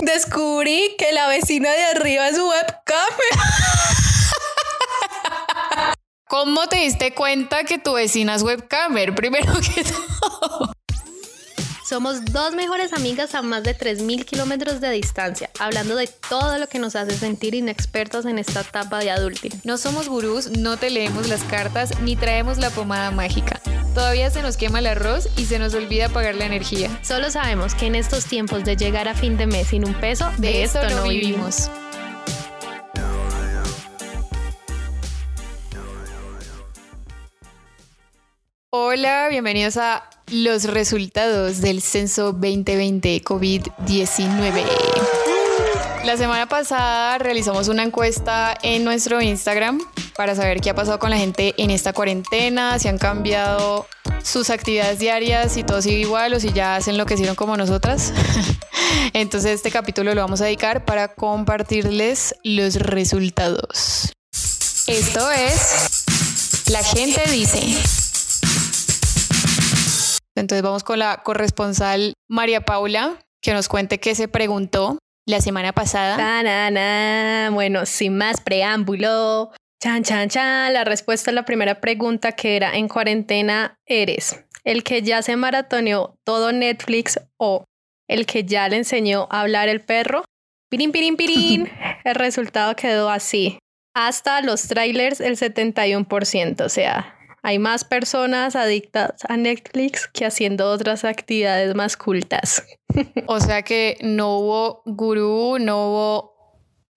Descubrí que la vecina de arriba es webcam. ¿Cómo te diste cuenta que tu vecina es webcamer? Primero que todo. Somos dos mejores amigas a más de 3.000 kilómetros de distancia, hablando de todo lo que nos hace sentir inexpertos en esta etapa de adulting. No somos gurús, no te leemos las cartas ni traemos la pomada mágica. Todavía se nos quema el arroz y se nos olvida pagar la energía. Solo sabemos que en estos tiempos de llegar a fin de mes sin un peso, de, esto, no vivimos. Hola, bienvenidos a los resultados del censo 2020 COVID-19. La semana pasada realizamos una encuesta en nuestro Instagram para saber qué ha pasado con la gente en esta cuarentena, si han cambiado sus actividades diarias, si todo sigue igual o si ya se enloquecieron como nosotras. Entonces este capítulo lo vamos a dedicar para compartirles los resultados. Esto es La gente dice. Entonces vamos con la corresponsal María Paula, que nos cuente qué se preguntó la semana pasada. Bueno, sin más preámbulo, chan, chan, chan, la respuesta a la primera pregunta que era, ¿en cuarentena eres el que ya se maratoneó todo Netflix o el que ya le enseñó a hablar el perro? Pirin, pirin, pirin. el resultado quedó así. Hasta los trailers el 71%, o sea, hay más personas adictas a Netflix que haciendo otras actividades más cultas. o sea que no hubo gurú, no hubo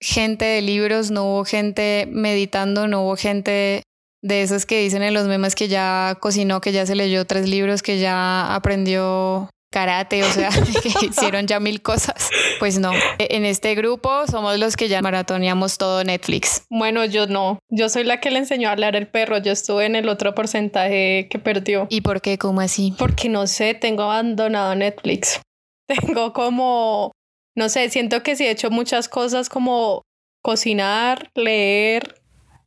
gente de libros, no hubo gente meditando, no hubo gente de esos que dicen en los memes que ya cocinó, que ya se leyó tres libros, que ya aprendió karate, o sea, que hicieron ya mil cosas. Pues no, e, en este grupo somos los que ya maratoneamos todo Netflix. Bueno, yo no, yo soy la que le enseñó a hablar el perro, yo estuve en el otro porcentaje que perdió. ¿Y por qué? ¿Cómo así? Porque no sé, tengo abandonado Netflix. Tengo como, no sé, siento que sí he hecho muchas cosas como cocinar, leer,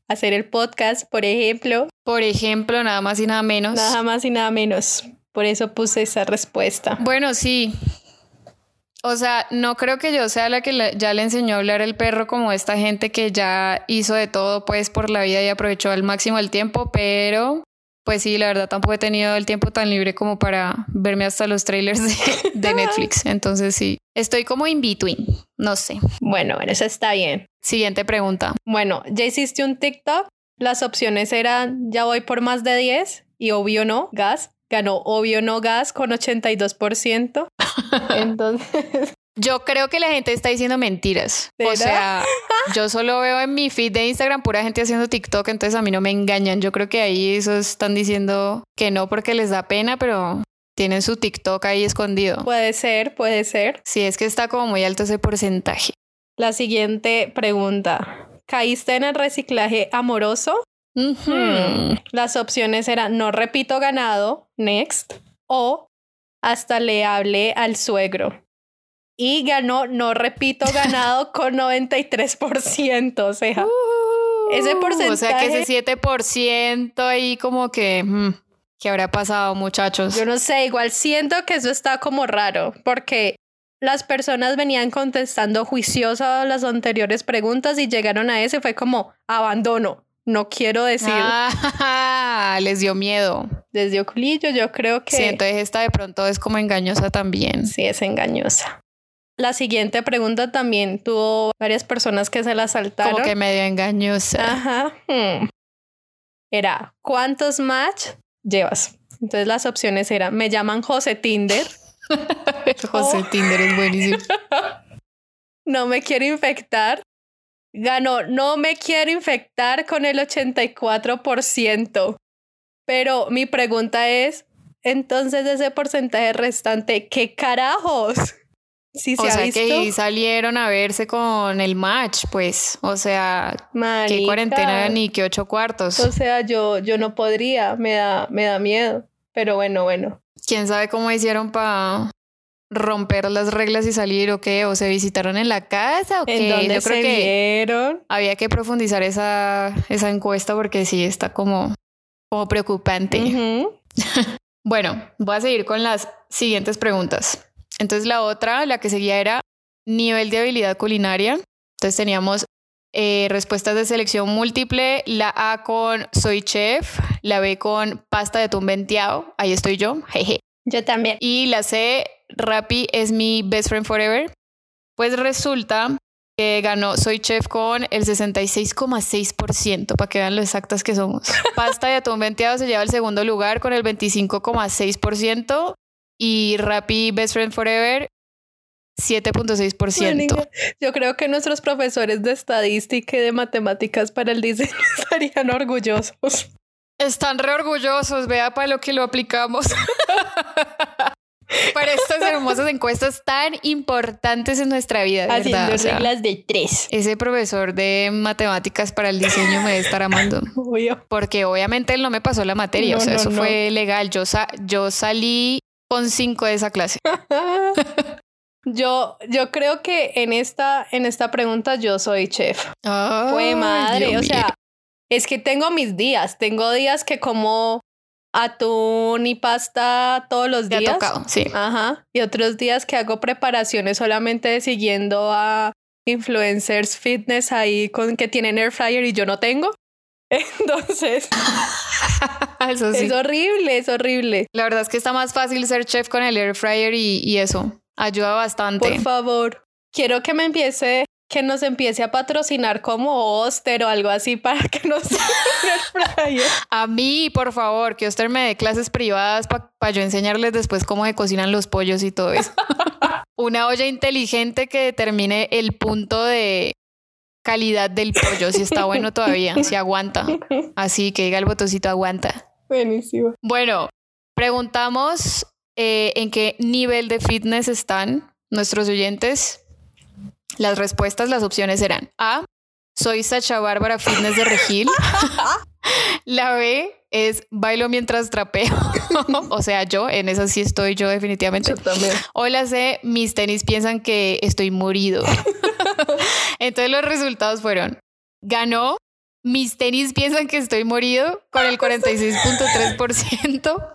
hacer el podcast, por ejemplo. Por ejemplo, nada más y nada menos. Nada más y nada menos. Por eso puse esa respuesta. Bueno, sí. O sea, no creo que yo sea la que ya le enseñó a hablar el perro como esta gente que ya hizo de todo pues por la vida y aprovechó al máximo el tiempo, pero pues sí, la verdad tampoco he tenido el tiempo tan libre como para verme hasta los trailers de, Netflix. Entonces sí, estoy como in between, no sé. Bueno, eso está bien. Siguiente pregunta. Bueno, ya hiciste un TikTok. Las opciones eran ya voy por más de 10 y obvio no, gas ganó obvio no gas con 82%. Entonces... Yo creo que la gente está diciendo mentiras. O sea, yo solo veo en mi feed de Instagram pura gente haciendo TikTok, entonces a mí no me engañan. Yo creo que ahí esos están diciendo que no porque les da pena, pero tienen su TikTok ahí escondido. Puede ser, puede ser. Sí, es que está como muy alto ese porcentaje. La siguiente pregunta. ¿Caíste en el reciclaje amoroso? Hmm. Las opciones eran no repito ganado, next, o hasta le hablé al suegro. Y ganó no repito ganado con 93%, o sea, ese porcentaje. O sea que ese 7% ahí como que... Hmm, ¿Qué habrá pasado, muchachos? Yo no sé, igual siento que eso está como raro, porque las personas venían contestando juicioso a las anteriores preguntas y llegaron a ese, fue como abandono. No quiero decir. Ah, les dio miedo. Les dio culillo, yo creo que. Sí, entonces esta de pronto es como engañosa también. Sí, es engañosa. La siguiente pregunta también tuvo varias personas que se la saltaron. Como que medio engañosa. Ajá. Hmm. Era, ¿cuántos match llevas? Entonces las opciones eran, me llaman José Tinder. José Tinder es buenísimo. no me quiero infectar ganó No me quiero infectar con el 84%. Pero mi pregunta es, entonces ese porcentaje restante, ¿qué carajos? Si se o sea que salieron a verse con el match, pues, o sea, qué cuarentena ni qué ocho cuartos. O sea, yo, yo no podría, me da, me da miedo. Pero bueno, bueno. ¿Quién sabe cómo hicieron para romper las reglas y salir o qué, o se visitaron en la casa o qué. Yo creo que había que profundizar esa, esa encuesta porque sí está como, como preocupante. bueno, voy a seguir con las siguientes preguntas. Entonces la otra, la que seguía era, nivel de habilidad culinaria. Entonces teníamos eh, respuestas de selección múltiple, la A con soy chef, la B con pasta de atún venteado, ahí estoy yo, jeje. Yo también. Y la C, Rappi es mi best friend forever. Pues resulta que ganó Soy Chef con el 66,6%, para que vean lo exactas que somos. Pasta de atún venteado se lleva el segundo lugar con el 25,6% y Rappi Best Friend Forever 7.6%. Yo creo que nuestros profesores de estadística y de matemáticas para el diseño estarían orgullosos. Están re orgullosos, vea para lo que lo aplicamos. para estas hermosas encuestas tan importantes en nuestra vida. Haciendo ¿verdad? reglas de tres. Ese profesor de matemáticas para el diseño me debe estar amando. Obvio. Porque obviamente él no me pasó la materia, No, o sea, no, eso no. fue legal. Yo, sa- yo salí con cinco de esa clase. Yo, yo creo que en esta, en esta pregunta yo soy chef. Fue madre, o sea, es que tengo mis días. Tengo días que como atún y pasta todos los Te ha días. tocado, sí. Ajá. Y otros días que hago preparaciones solamente siguiendo a influencers fitness ahí con que tienen air fryer y yo no tengo. Entonces, Eso sí. es horrible, es horrible. La verdad es que está más fácil ser chef con el air fryer y, y eso. Ayuda bastante. Por favor, quiero que me empiece, que nos empiece a patrocinar como Oster o algo así para que nos. A mí, por favor, que usted me dé clases privadas para yo enseñarles después cómo se cocinan los pollos y todo eso. Una olla inteligente que determine el punto de calidad del pollo, si está bueno todavía, si aguanta. Así que diga el botoncito aguanta. Buenísimo. Bueno, preguntamos eh, en qué nivel de fitness están nuestros oyentes. Las respuestas, las opciones eran A, soy Sacha Bárbara Fitness de Regil. La B es bailo mientras trapeo. o sea, yo, en esa sí estoy yo definitivamente. Yo también. O la C, mis tenis piensan que estoy morido. Entonces los resultados fueron, ganó, mis tenis piensan que estoy morido con el 46.3%.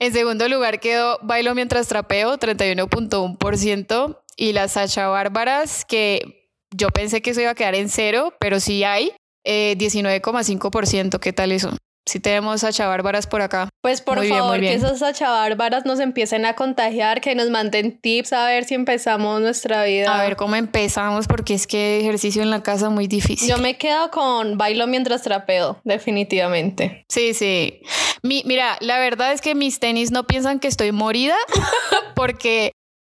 En segundo lugar quedó Bailo mientras trapeo, 31.1%. Y las Sacha Bárbaras, que yo pensé que eso iba a quedar en cero, pero sí hay, eh, 19,5%. ¿Qué tal eso? Sí tenemos Sacha Bárbaras por acá. Pues por Muy favor, bien. que esos achabárbaras nos empiecen a contagiar, que nos manden tips a ver si empezamos nuestra vida. A ver cómo empezamos, porque es que ejercicio en la casa muy difícil. Yo me quedo con bailo mientras trapeo, definitivamente. Sí, sí. Mi- mira, la verdad es que mis tenis no piensan que estoy morida porque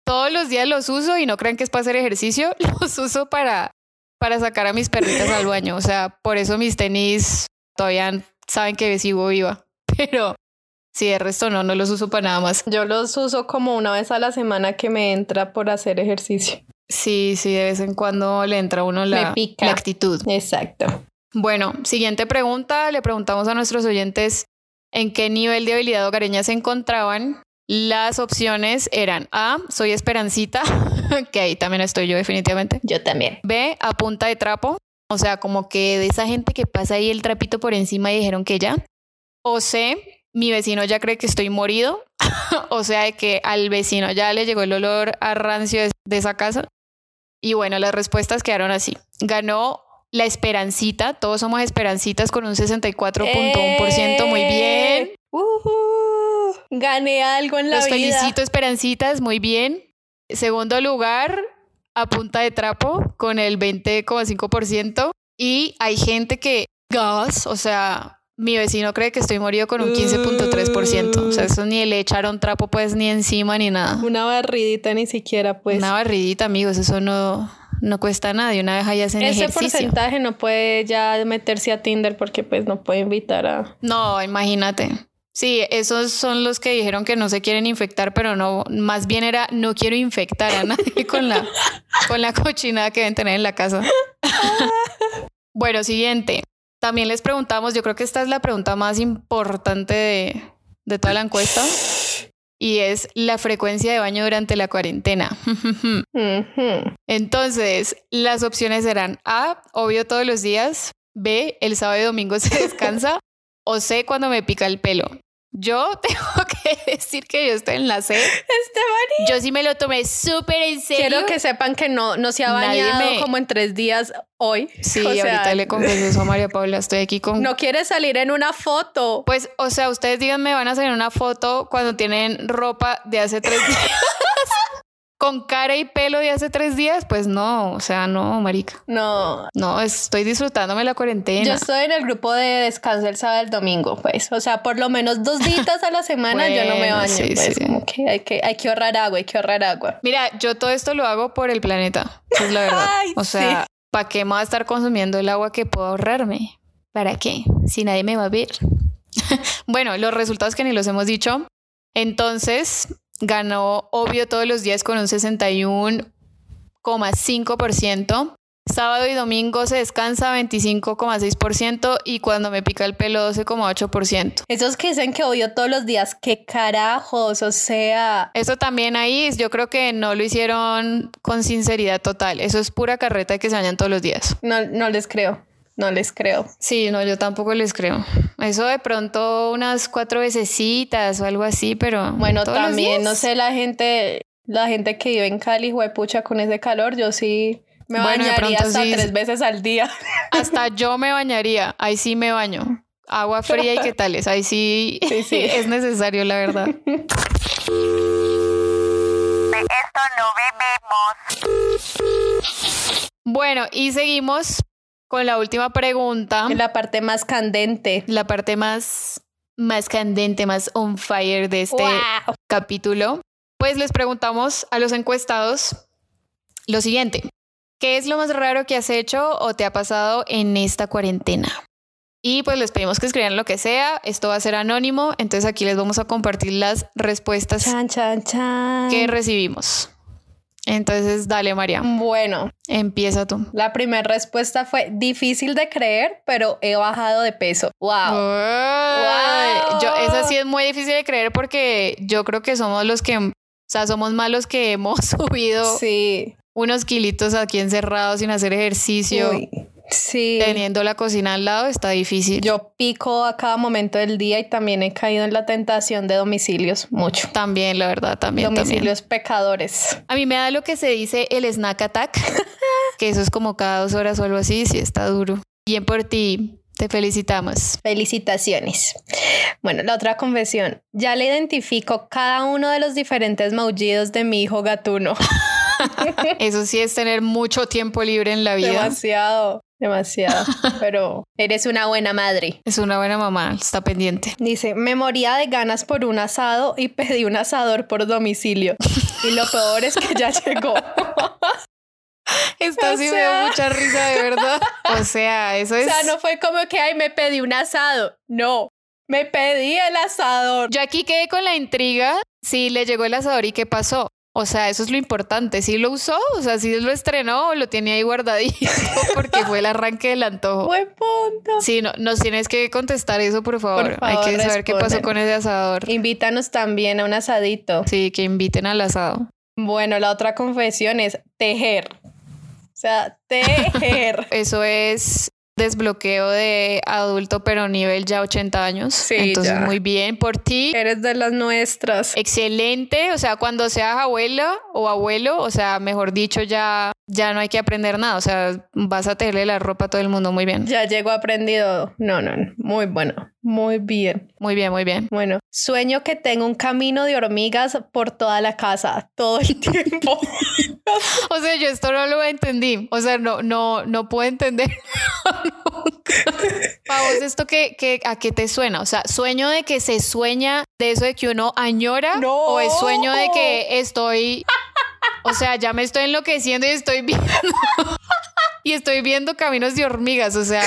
todos los días los uso y no crean que es para hacer ejercicio, los uso para, para sacar a mis perritas al baño. O sea, por eso mis tenis todavía saben que sigo viva. Pero sí, de resto no, no los uso para nada más. Yo los uso como una vez a la semana que me entra por hacer ejercicio. Sí, sí, de vez en cuando le entra a uno la, pica. la actitud. Exacto. Bueno, siguiente pregunta. Le preguntamos a nuestros oyentes en qué nivel de habilidad hogareña se encontraban. Las opciones eran A, soy Esperancita, que ahí también estoy yo definitivamente. Yo también. B, a punta de trapo, o sea, como que de esa gente que pasa ahí el trapito por encima y dijeron que ya. O C, mi vecino ya cree que estoy morido, o sea, de que al vecino ya le llegó el olor a rancio de, esa casa. Y bueno, las respuestas quedaron así. Ganó la Esperancita, todos somos Esperancitas con un 64.1%, muy bien. Ujú. Gané algo en la Los vida. felicito, Esperancitas, muy bien. Segundo lugar, a punta de trapo, con el 20,5%. Y hay gente que, gas, o sea, mi vecino cree que estoy morido con un 15.3%. O sea, eso ni le echaron trapo, pues, ni encima ni nada. Una barridita ni siquiera, pues. Una barridita, amigos, eso no, no cuesta nada. Y una vez ahí hacen Ese ejercicio. porcentaje no puede ya meterse a Tinder porque pues no puede invitar a... No, imagínate. Sí, esos son los que dijeron que no se quieren infectar, pero no, más bien era no quiero infectar a nadie con la, con la cochinada que deben tener en la casa. bueno, siguiente. También les preguntamos, yo creo que esta es la pregunta más importante de, de toda la encuesta, y es la frecuencia de baño durante la cuarentena. Entonces, las opciones eran A, obvio todos los días, B, el sábado y domingo se descansa, o C, cuando me pica el pelo. Yo tengo que decir que yo estoy en la C. Esteban. Yo sí me lo tomé súper en serio. Quiero que sepan que no, no se ha bañado como en tres días hoy. Sí, ahorita le confieso eso a María Paula. Estoy aquí con. No quiere salir en una foto. Pues, o sea, ustedes díganme, van a salir en una foto cuando tienen ropa de hace tres días con cara y pelo de hace tres días, pues no, o sea, no, marica. No. No, estoy disfrutándome la cuarentena. Yo estoy en el grupo de descanso el sábado y el domingo, pues. O sea, por lo menos dos días a la semana yo no me baño. Sí, pues, sí. Como que hay, que hay que ahorrar agua, hay que ahorrar agua. Mira, yo todo esto lo hago por el planeta, es la verdad. o sea, ¿para qué me voy a estar consumiendo el agua que puedo ahorrarme? ¿Para qué? Si nadie me va a ver. bueno, los resultados que ni los hemos dicho. Entonces, ganó obvio todos los días con un 61,5%. Sábado y domingo se descansa 25,6% y cuando me pica el pelo 12,8%. Esos que dicen que obvio todos los días, qué carajos, o sea. Eso también ahí, yo creo que no lo hicieron con sinceridad total. Eso es pura carreta que se bañan todos los días. No, no les creo. No les creo. Sí, no, yo tampoco les creo. Eso de pronto unas cuatro vecesitas o algo así, pero. Bueno, también, no sé, la gente, la gente que vive en Cali, pucha, con ese calor, yo sí me bañaría hasta tres veces al día. Hasta yo me bañaría, ahí sí me baño. Agua fría y qué tales, ahí sí, sí, sí. es necesario, la verdad. De esto no bebemos. Bueno, y seguimos con la última pregunta. La parte más candente. La parte más, más candente, más on fire de este capítulo. Pues les preguntamos a los encuestados lo siguiente. ¿Qué es lo más raro que has hecho o te ha pasado en esta cuarentena? Y pues les pedimos que escriban lo que sea. Esto va a ser anónimo. Entonces aquí les vamos a compartir las respuestas que recibimos. Entonces, dale, María. Bueno, empieza tú. La primera respuesta fue difícil de creer, pero he bajado de peso. Wow. wow. Yo, esa sí es muy difícil de creer porque yo creo que somos los que, o sea, somos malos que hemos subido sí. unos kilitos aquí encerrados sin hacer ejercicio. Sí. Teniendo la cocina al lado está difícil. Yo pico a cada momento del día y también he caído en la tentación de domicilios mucho. También, la verdad, también. Domicilios pecadores. A mí me da lo que se dice el snack attack, que eso es como cada dos horas o algo así, sí está duro. Bien por ti. Te felicitamos. Felicitaciones. Bueno, la otra confesión. Ya le identifico cada uno de los diferentes maullidos de mi hijo gatuno. Eso sí es tener mucho tiempo libre en la vida. Demasiado. Demasiado, pero eres una buena madre. Es una buena mamá, está pendiente. Dice, me moría de ganas por un asado y pedí un asador por domicilio. y lo peor es que ya llegó. Esto sí me dio mucha risa, de verdad. O sea, eso es... O sea, no fue como que, ay, me pedí un asado. No, me pedí el asador. Yo aquí quedé con la intriga si le llegó el asador y qué pasó. O sea, eso es lo importante. Si lo usó, o sea, si lo estrenó lo tenía ahí guardadito porque fue el arranque del antojo. Buen punto. Sí, no, nos tienes que contestar eso, por favor. Hay que saber qué pasó con ese asador. Invítanos también a un asadito. Sí, que inviten al asado. Bueno, la otra confesión es tejer. O sea, tejer. eso es desbloqueo de adulto, pero nivel ya 80 años. Sí, Entonces, muy bien por ti. Eres de las nuestras. Excelente. O sea, cuando seas abuela o abuelo, o sea, mejor dicho, ya, ya no hay que aprender nada. O sea, vas a tenerle la ropa a todo el mundo muy bien. Ya llego aprendido. No, no, no. Muy bueno. Muy bien. Muy bien, muy bien. Bueno, sueño que tengo un camino de hormigas por toda la casa, todo el tiempo. o sea, yo esto no lo entendí. O sea, no, no, no puedo entender. Para vos, ¿esto que, que, a qué te suena? O sea, ¿sueño de que se sueña de eso de que uno añora? No. ¿O es sueño de que estoy... O sea, ya me estoy enloqueciendo y estoy viendo... y estoy viendo caminos de hormigas, o sea,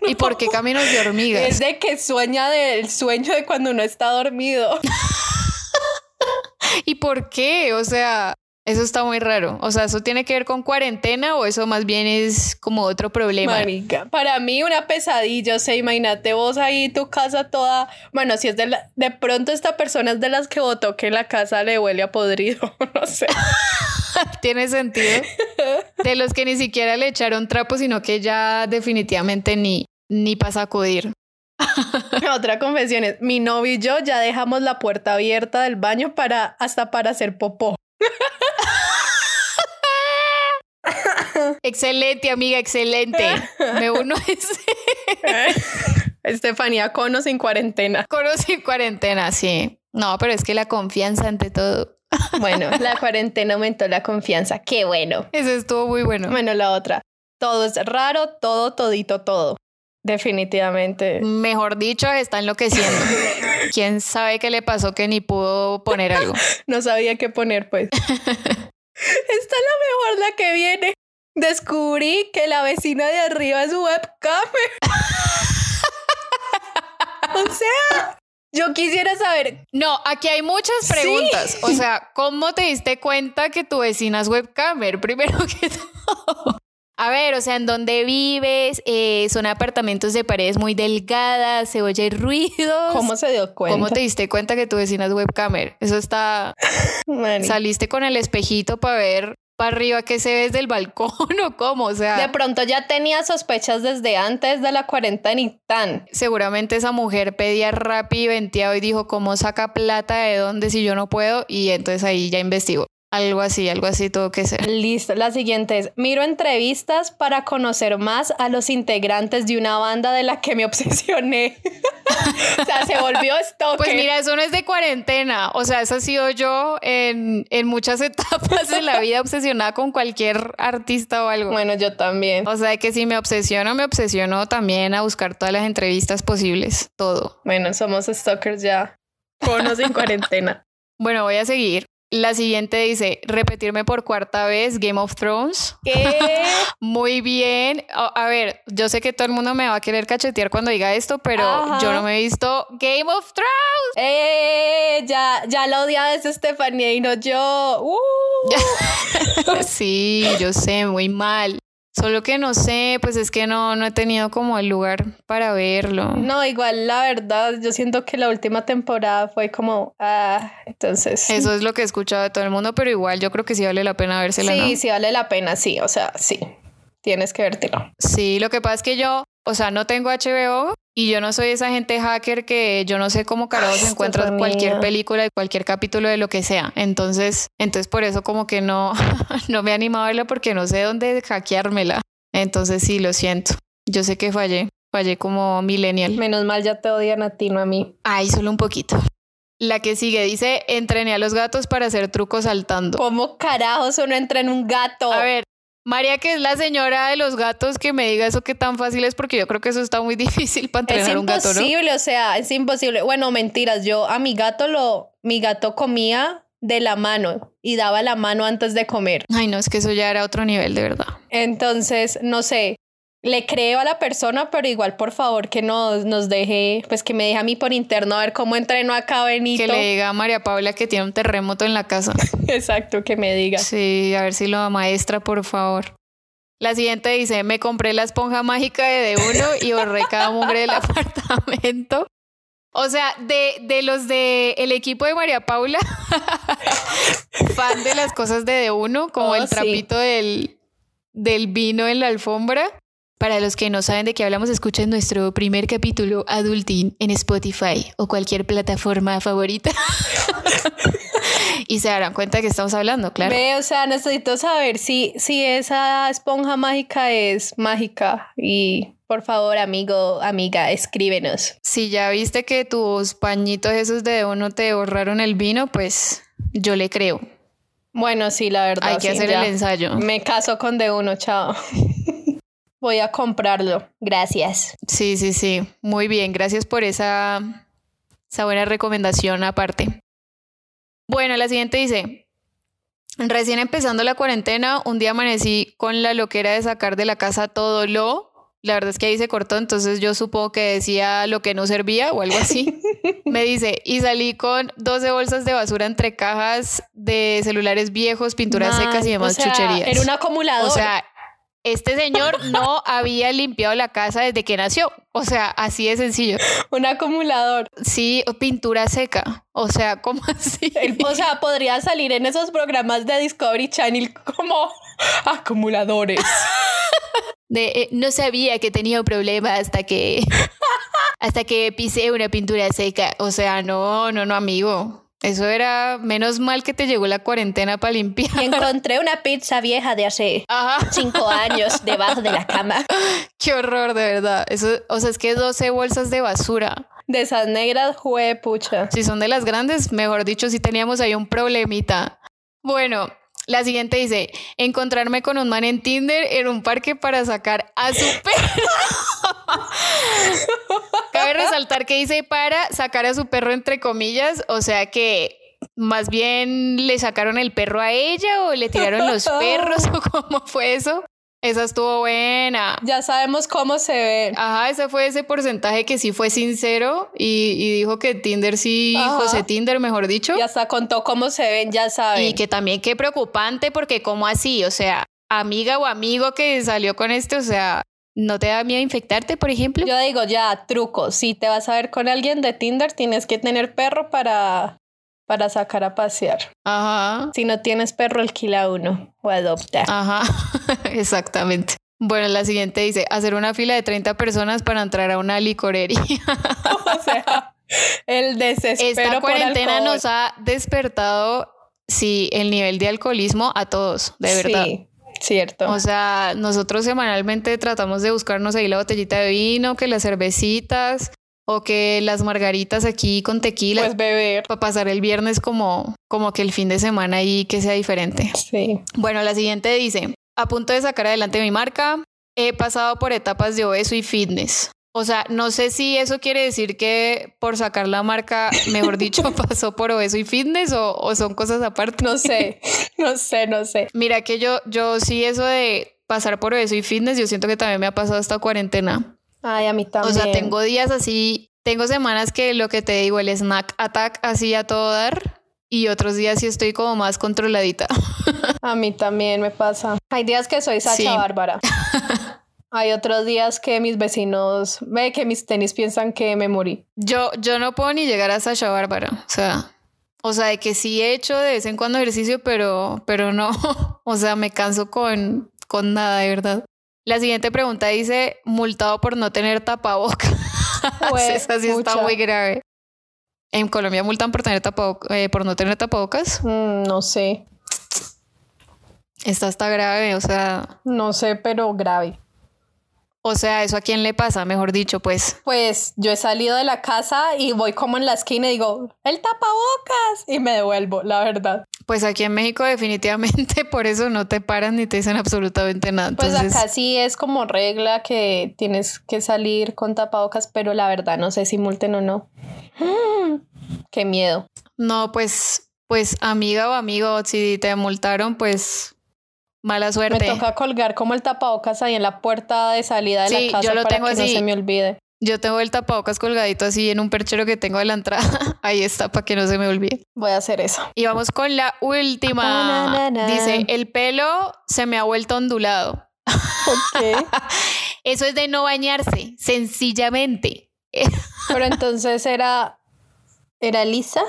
¿y por qué caminos de hormigas? Es de que sueña del sueño de cuando uno está dormido. ¿Y por qué? O sea, eso está muy raro. O sea, ¿eso tiene que ver con cuarentena o eso más bien es como otro problema? Marica, para mí una pesadilla. O sea, imagínate vos ahí, tu casa toda. Bueno, si es de la... De pronto esta persona es de las que votó que la casa le huele a podrido. No sé. Tiene sentido. De los que ni siquiera le echaron trapo, sino que ya definitivamente ni, ni para sacudir. Otra confesión es, mi novio y yo ya dejamos la puerta abierta del baño para hasta para hacer popó. excelente, amiga, excelente. Me uno a ese. Estefanía, cono sin cuarentena. Cono sin cuarentena, sí. No, pero es que la confianza ante todo. Bueno, la cuarentena aumentó la confianza. Qué bueno. Eso estuvo muy bueno. Bueno, la otra. Todo es raro, todo, todito, todo. Definitivamente. Mejor dicho, está enloqueciendo. ¿Quién sabe qué le pasó que ni pudo poner algo? no sabía qué poner, pues. Está la mejor la que viene. Descubrí que la vecina de arriba es webcam. o sea, yo quisiera saber. No, aquí hay muchas preguntas. O sea, ¿cómo te diste cuenta que tu vecina es webcamer? Primero que todo. A ver, o sea, ¿en dónde vives? Eh, son apartamentos de paredes muy delgadas, se oye ruidos. ¿Cómo se dio cuenta? ¿Cómo te diste cuenta que tu vecina es webcamer? Eso está... Saliste con el espejito para ver para arriba que se ve desde el balcón o cómo, o sea. De pronto ya tenía sospechas desde antes de la cuarentena y tan. Seguramente esa mujer pedía rápido y venteado y dijo, ¿cómo saca plata de dónde si yo no puedo? Y entonces ahí ya investigó. Algo así, algo así tuvo que ser. Listo, la siguiente es, miro entrevistas para conocer más a los integrantes de una banda de la que me obsesioné. o sea, se volvió esto. Pues mira, eso no es de cuarentena, o sea, eso ha sido yo en, en muchas etapas de la vida obsesionada con cualquier artista o algo. Bueno, yo también. O sea, que si me obsesiono, me obsesiono también a buscar todas las entrevistas posibles, todo. Bueno, somos stalkers ya. Conos en cuarentena. Bueno, voy a seguir. La siguiente dice, repetirme por cuarta vez Game of Thrones. ¿Qué? Muy bien. A, ver, yo sé que todo el mundo me va a querer cachetear cuando diga esto, pero yo no me he visto Game of Thrones. Eh, ya, ya la odiada Estefanía y no yo. Uh. sí, yo sé, muy mal. Solo que no sé, pues es que no, no he tenido como el lugar para verlo. No, igual la verdad, yo siento que la última temporada fue como, ah, entonces. Eso es lo que he escuchado de todo el mundo, pero igual yo creo que sí vale la pena vérsela. Sí, sí vale la pena, sí, o sea, sí, tienes que vértelo. Sí, lo que pasa es que yo, o sea, no tengo HBO y yo no soy esa gente hacker que yo no sé cómo carajo se encuentra cualquier película y cualquier capítulo de lo que sea. Entonces, entonces por eso como que no, no me he animado a verla porque no sé dónde hackeármela. Entonces sí, lo siento. Yo sé que fallé. Fallé como millennial. Menos mal ya te odian a ti, no a mí. Ay, solo un poquito. La que sigue dice, entrené a los gatos para hacer trucos saltando. ¿Cómo carajos uno entra en un gato? A ver, María, que es la señora de los gatos, que me diga eso que tan fácil es, porque yo creo que eso está muy difícil para entrenar un gato, ¿no? Es imposible, o sea, es imposible. Bueno, mentiras, yo a mi gato lo, mi gato comía de la mano y daba la mano antes de comer. Ay, no, es que eso ya era otro nivel, de verdad. Entonces, no sé, le creo a la persona, pero igual por favor que nos, nos deje, pues que me deje a mí por interno a ver cómo entreno acá Benito. Que le diga a María Paula que tiene un terremoto en la casa. Exacto, que me diga. Sí, a ver si lo maestra, por favor. La siguiente dice, me compré la esponja mágica de D1 y borré cada mugre del apartamento. O sea, de, de los del el equipo de María Paula, fan de las cosas de D1, como oh, el trapito del, del vino en la alfombra. Para los que no saben de qué hablamos, escuchen nuestro primer capítulo Adulting en Spotify o cualquier plataforma favorita. y se darán cuenta que estamos hablando, claro. Ve, o sea, necesito saber si, si esa esponja mágica es mágica. Y por favor, amigo, amiga, escríbenos. Si ya viste que tus pañitos esos de uno te borraron el vino, pues yo le creo. Bueno, sí, la verdad. Hay que hacer el ensayo. Me caso con de uno, chao. Voy a comprarlo. Gracias. Sí, sí, sí. Muy bien. Gracias por esa, esa buena recomendación aparte. Bueno, la siguiente dice, recién empezando la cuarentena, un día amanecí con la loquera de sacar de la casa todo lo... La verdad es que ahí se cortó, entonces yo supongo que decía lo que no servía o algo así. Me dice, y salí con 12 bolsas de basura entre cajas de celulares viejos, pinturas secas y demás chucherías. Era un acumulador. O sea, este señor no había limpiado la casa desde que nació. O sea, así de sencillo. Un acumulador. Sí, pintura seca. O sea, ¿cómo así? o sea, podría salir en esos programas de Discovery Channel como acumuladores. De, eh, no sabía que tenía un problema hasta que... hasta que pisé una pintura seca. O sea, no, no, no, amigo. Eso era menos mal que te llegó la cuarentena para limpiar. Y encontré una pizza vieja de hace cinco años debajo de la cama. Qué horror, de verdad. Eso, o sea, es que 12 bolsas de basura. De esas negras, jue pucha. Si son de las grandes, mejor dicho, si teníamos ahí un problemita. Bueno, la siguiente dice, encontrarme con un man en Tinder en un parque para sacar a su perro. Cabe resaltar que dice para sacar a su perro entre comillas, o sea que más bien le sacaron el perro a ella o le tiraron los perros o cómo fue eso. Esa estuvo buena. Ya sabemos cómo se ve. Ajá, ese fue ese porcentaje que sí fue sincero y, dijo que Tinder sí, José Tinder, mejor dicho. Y hasta contó cómo se ven, ya saben. Y que también qué preocupante porque cómo así, o sea, amiga o amigo que salió con este, o sea, ¿no te da miedo infectarte, por ejemplo? Yo digo ya, truco, si te vas a ver con alguien de Tinder, tienes que tener perro para para sacar a pasear. Ajá. Si no tienes perro, alquila uno o adopta. Ajá, exactamente. Bueno, la siguiente dice, hacer una fila de 30 personas para entrar a una licorería. o sea, el desespero Esta cuarentena nos ha despertado, sí, el nivel de alcoholismo a todos, de verdad. Sí. Cierto. O sea, nosotros semanalmente tratamos de buscarnos ahí la botellita de vino, que las cervecitas, o que las margaritas aquí con tequila. Pues beber. Para pasar el viernes como, como que el fin de semana ahí que sea diferente. Sí. Bueno, la siguiente dice, a punto de sacar adelante mi marca, he pasado por etapas de obeso y fitness. O sea, no sé si eso quiere decir que por sacar la marca, mejor dicho, pasó por obeso y fitness o, o, son cosas aparte. No sé, no sé, no sé. Mira que yo, yo sí eso de pasar por obeso y fitness, yo siento que también me ha pasado esta cuarentena. Ay, a mí también. O sea, tengo días así, tengo semanas que lo que te digo, el snack attack así a todo dar. Y otros días sí estoy como más controladita. A mí también me pasa. Hay días que soy Sacha Bárbara. Hay otros días que mis vecinos ve que mis tenis piensan que me morí. Yo, yo no puedo ni llegar a Sacha Bárbara. O sea, o sea, de que sí he hecho de vez en cuando ejercicio, pero, pero no. O sea, me canso con, con nada, de verdad. La siguiente pregunta dice, multado por no tener tapabocas. Esa sí está muy grave. ¿En Colombia multan por, tener eh, por no tener tapabocas? Mm, no sé. Esta está grave, o sea... No sé, pero grave. O sea, ¿eso a quién le pasa? Mejor dicho, pues. Pues yo he salido de la casa y voy como en la esquina y digo, el tapabocas. Y me devuelvo, la verdad. Pues aquí en México definitivamente por eso no te paran ni te dicen absolutamente nada. Pues acá sí es como regla que tienes que salir con tapabocas, pero la verdad no sé si multen o no. qué miedo. No, pues, pues amiga o amigo, si te multaron, pues Mala suerte. Me toca colgar como el tapabocas ahí en la puerta de salida de la casa yo lo para tengo que no se me olvide. Yo tengo el tapabocas colgadito así en un perchero que tengo de la entrada. Ahí está, para que no se me olvide. Voy a hacer eso. Y vamos con la última. Dice, el pelo se me ha vuelto ondulado. qué? eso es de no bañarse, sencillamente. Pero entonces era, ¿era lisa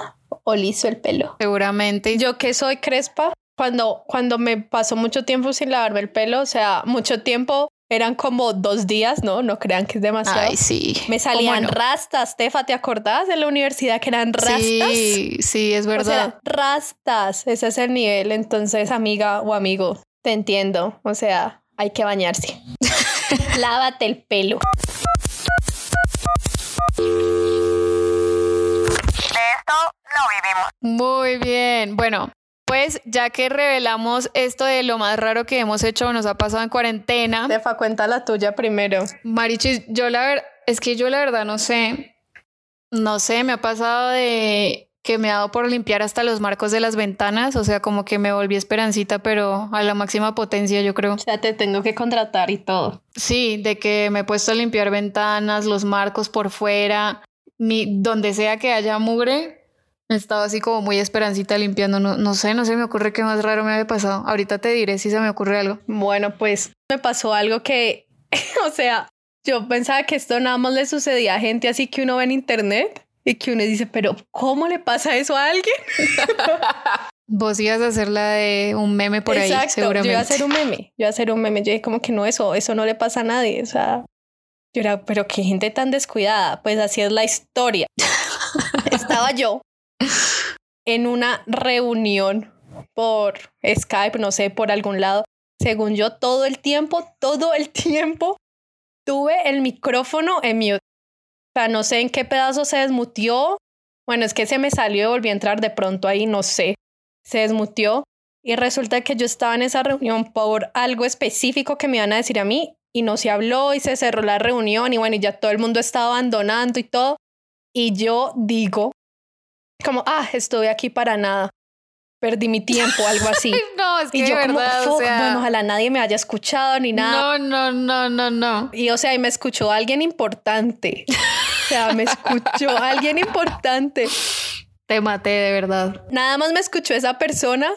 o liso el pelo? Seguramente. Yo que soy crespa, cuando, cuando me pasó mucho tiempo sin lavarme el pelo, o sea, mucho tiempo, eran como dos días, ¿no? No crean que es demasiado. Ay, sí. Me salían rastas, Tefa, ¿te acordás de la universidad que eran rastas? Sí, sí, es verdad. O sea, rastas, ese es el nivel. Entonces, amiga o amigo, te entiendo. O sea, hay que bañarse. Lávate el pelo. De esto no vivimos. Muy bien. Bueno, pues ya que revelamos esto de lo más raro que hemos hecho o nos ha pasado en cuarentena. Defa, cuenta la tuya primero. Marichis, yo la verdad, es que yo la verdad no sé, no sé, me ha pasado de que me ha dado por limpiar hasta los marcos de las ventanas, o sea, como que me volví esperancita, pero a la máxima potencia, yo creo. O sea, te tengo que contratar y todo. Sí, de que me he puesto a limpiar ventanas, los marcos por fuera, mi, donde sea que haya mugre, estaba así como muy esperancita limpiando. No, no sé, no se me ocurre qué más raro me había pasado. Ahorita te diré si se me ocurre algo. Bueno, pues me pasó algo que, o sea, yo pensaba que esto nada más le sucedía a gente así que uno ve en internet y que uno dice, pero ¿cómo le pasa eso a alguien? Vos ibas a hacer la de un meme por ahí, seguramente. Yo iba a hacer un meme, yo iba a hacer un meme. Yo dije como que no, eso, eso no le pasa a nadie. O sea, Yo era, pero qué gente tan descuidada. Pues así es la historia. Estaba yo en una reunión por Skype, no sé, por algún lado. Según yo, todo el tiempo, todo el tiempo tuve el micrófono en mute. O sea, no sé en qué pedazo se desmutió. Bueno, es que se me salió y volví a entrar de pronto ahí, no sé. Se desmutió y resulta que yo estaba en esa reunión por algo específico que me iban a decir a mí y no se habló y se cerró la reunión y bueno, ya todo el mundo estaba abandonando y todo. Y yo digo, como, ah, estuve aquí para nada. Perdí mi tiempo, algo así. no, es que y yo de como, verdad, o "Fuck, sea, bueno, ojalá nadie me haya escuchado ni nada. no, no, no, no, no. Y o sea, y me escuchó alguien importante. O sea, me escuchó alguien importante. Te maté de verdad. Nada más me escuchó esa persona,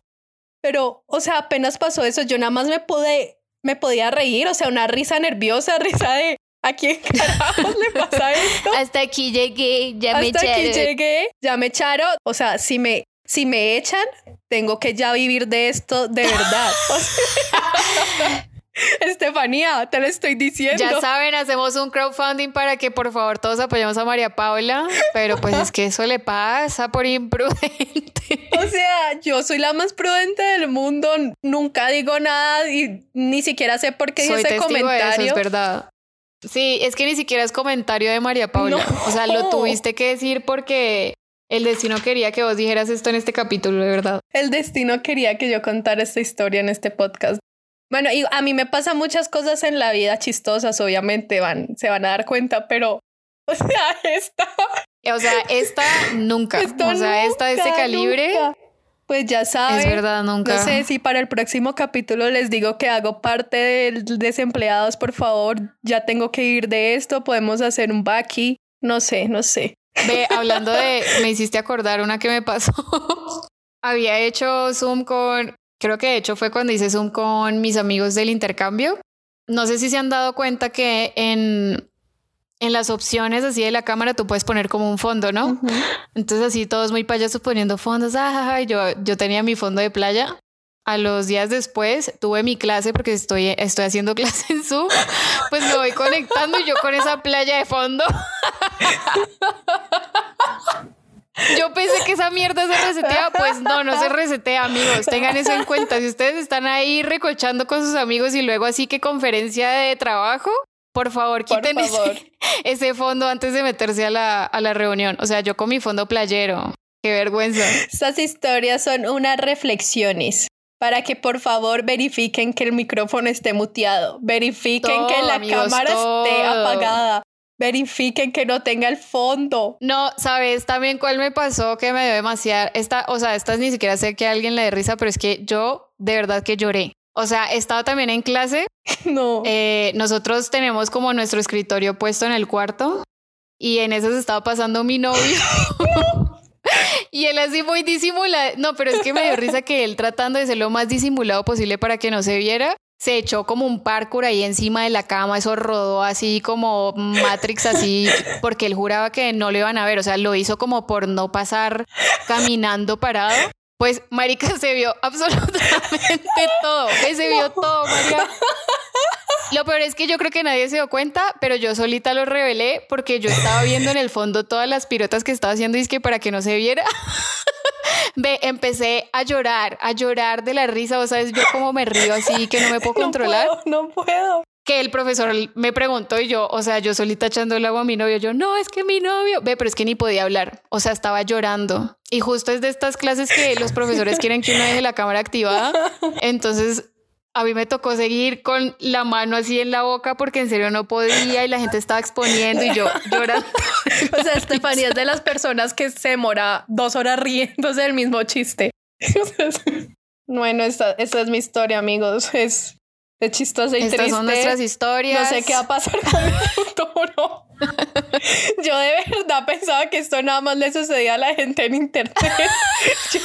pero, o sea, apenas pasó eso, yo nada más me pude, me podía reír, o sea, una risa nerviosa, risa de, ¿a quién carajos le pasa esto? Hasta aquí llegué, ya me Hasta aquí echaron. llegué, ya me echaron, o sea, si me, si me echan, tengo que ya vivir de esto de verdad. O sea, Estefanía, te lo estoy diciendo. Ya saben, hacemos un crowdfunding para que por favor todos apoyemos a María Paula, pero pues es que eso le pasa por imprudente. O sea, yo soy la más prudente del mundo, nunca digo nada y ni siquiera sé por qué Soy hice ese testigo de comentario. eso, es verdad. Sí, es que ni siquiera es comentario de María Paula. No. O sea, lo tuviste que decir porque el destino quería que vos dijeras esto en este capítulo, de verdad. El destino quería que yo contara esta historia en este podcast. Bueno, y a mí me pasan muchas cosas en la vida chistosas, obviamente van, se van a dar cuenta, pero, o sea, esta, O sea, esta nunca. esto o sea, esta de este calibre nunca. Pues ya saben. es verdad, nunca. No sé si para el próximo capítulo les digo que hago parte del desempleados, por favor, ya tengo que ir de esto, podemos hacer un backy, no sé, no sé. Ve, hablando de, me hiciste acordar una que me pasó. Había hecho Zoom con, creo que de hecho fue cuando hice Zoom con mis amigos del intercambio. No sé si se han dado cuenta que en, en las opciones así de la cámara tú puedes poner como un fondo, ¿no? Entonces así todos muy payasos poniendo fondos. Ah, yo, yo tenía mi fondo de playa. A los días después tuve mi clase porque estoy, estoy haciendo clase en Zoom. Pues me voy conectando y yo con esa playa de fondo. Yo pensé que esa mierda se resetea. Pues no, no se resetea, amigos. Tengan eso en cuenta. Si ustedes están ahí recochando con sus amigos y luego así que conferencia de trabajo, por favor, quiten ese- favor. Ese, fondo antes de meterse a la, a la reunión. O sea, yo con mi fondo playero. Qué vergüenza. Estas historias son unas reflexiones para que por favor verifiquen que el micrófono esté muteado, verifiquen que la amigos, cámara esté apagada, verifiquen que no tenga el fondo. No, ¿sabes también cuál me pasó que me dio demasiado? Esta, o sea, esta ni siquiera sé que a alguien le dé risa, pero es que yo de verdad que lloré. O sea, estaba también en clase. No. eh, nosotros tenemos como nuestro escritorio puesto en el cuarto y en eso se estaba pasando mi novio. Y él así muy disimulado. No, pero es que me dio risa que él tratando de ser lo más disimulado posible para que no se viera, se echó como un parkour ahí encima de la cama, eso rodó así como Matrix así, porque él juraba que no lo iban a ver, o sea, lo hizo como por no pasar caminando parado. Pues, marica, se vio absolutamente todo, que se vio todo, María. Lo peor es que yo creo que nadie se dio cuenta, pero yo solita lo revelé porque yo estaba viendo en el fondo todas las pirotas que estaba haciendo y es que para que no se viera. Ve, empecé a llorar, a llorar de la risa, o sabes, yo como me río así que no me puedo controlar. No puedo, no puedo. Que el profesor me preguntó y yo, o sea, yo solita echando el agua a mi novio, yo, no, es que mi novio, ve, pero es que ni podía hablar, o sea, estaba llorando. Y justo es de estas clases que los profesores quieren que uno deje la cámara activada, entonces a mí me tocó seguir con la mano así en la boca porque en serio no podía y la gente estaba exponiendo y yo llorando. O sea, Estefanía es de las personas que se demora dos horas riéndose del mismo chiste. Bueno, esta, esta es mi historia, amigos. Es, es chistosa y Estas triste. son nuestras historias. No sé qué va a pasar con el futuro. Yo de verdad pensaba que esto nada más le sucedía a la gente en internet. Yo-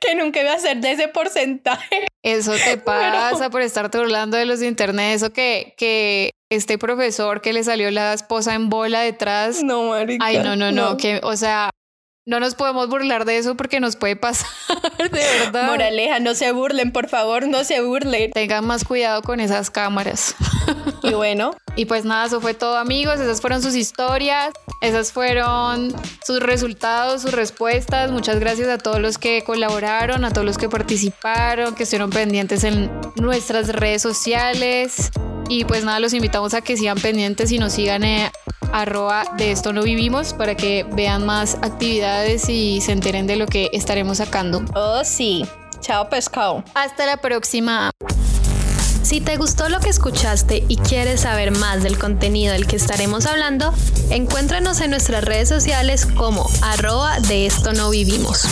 que nunca iba a ser de ese porcentaje. Eso te pasa por estarte burlando de los de internet. Eso que, que este profesor que le salió la esposa en bola detrás. No, marica. Ay, no, no, no, que, o sea, no nos podemos burlar de eso porque nos puede pasar, de verdad. Moraleja, no se burlen, por favor, no se burlen. Tengan más cuidado con esas cámaras. Y bueno. Y pues nada, eso fue todo amigos, esas fueron sus historias, esas fueron sus resultados, sus respuestas. Muchas gracias a todos los que colaboraron, a todos los que participaron, que estuvieron pendientes en nuestras redes sociales. Y pues nada, los invitamos a que sigan pendientes y nos sigan en arroba de esto no vivimos para que vean más actividades y se enteren de lo que estaremos sacando. Oh, sí. Chao, pescado. Hasta la próxima. Si te gustó lo que escuchaste y quieres saber más del contenido del que estaremos hablando, encuéntranos en nuestras redes sociales como arroba de esto no vivimos.